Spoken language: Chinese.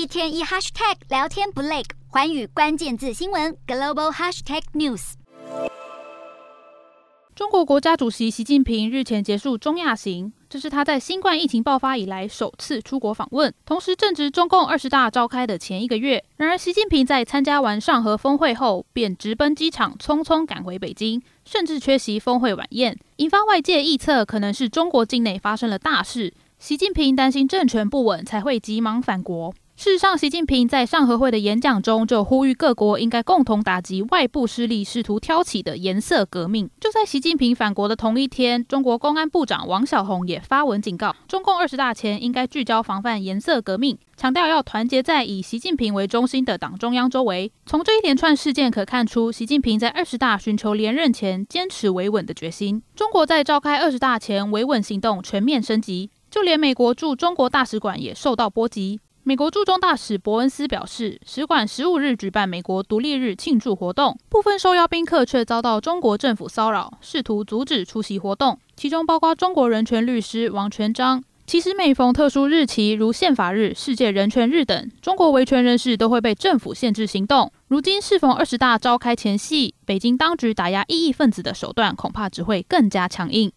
一天一 hashtag 聊天不累，环宇关键字新闻 global hashtag news。中国国家主席习近平日前结束中亚行，这是他在新冠疫情爆发以来首次出国访问，同时正值中共二十大召开的前一个月。然而，习近平在参加完上合峰会后，便直奔机场，匆匆赶回北京，甚至缺席峰会晚宴，引发外界臆测，可能是中国境内发生了大事。习近平担心政权不稳，才会急忙返国。事实上，习近平在上合会的演讲中就呼吁各国应该共同打击外部势力试图挑起的颜色革命。就在习近平返国的同一天，中国公安部长王小洪也发文警告，中共二十大前应该聚焦防范颜色革命，强调要团结在以习近平为中心的党中央周围。从这一连串事件可看出，习近平在二十大寻求连任前坚持维稳的决心。中国在召开二十大前，维稳行动全面升级，就连美国驻中国大使馆也受到波及。美国驻中大使伯恩斯表示，使馆十五日举办美国独立日庆祝活动，部分受邀宾客却遭到中国政府骚扰，试图阻止出席活动，其中包括中国人权律师王全璋。其实每逢特殊日期，如宪法日、世界人权日等，中国维权人士都会被政府限制行动。如今适逢二十大召开前夕，北京当局打压异议分子的手段，恐怕只会更加强硬。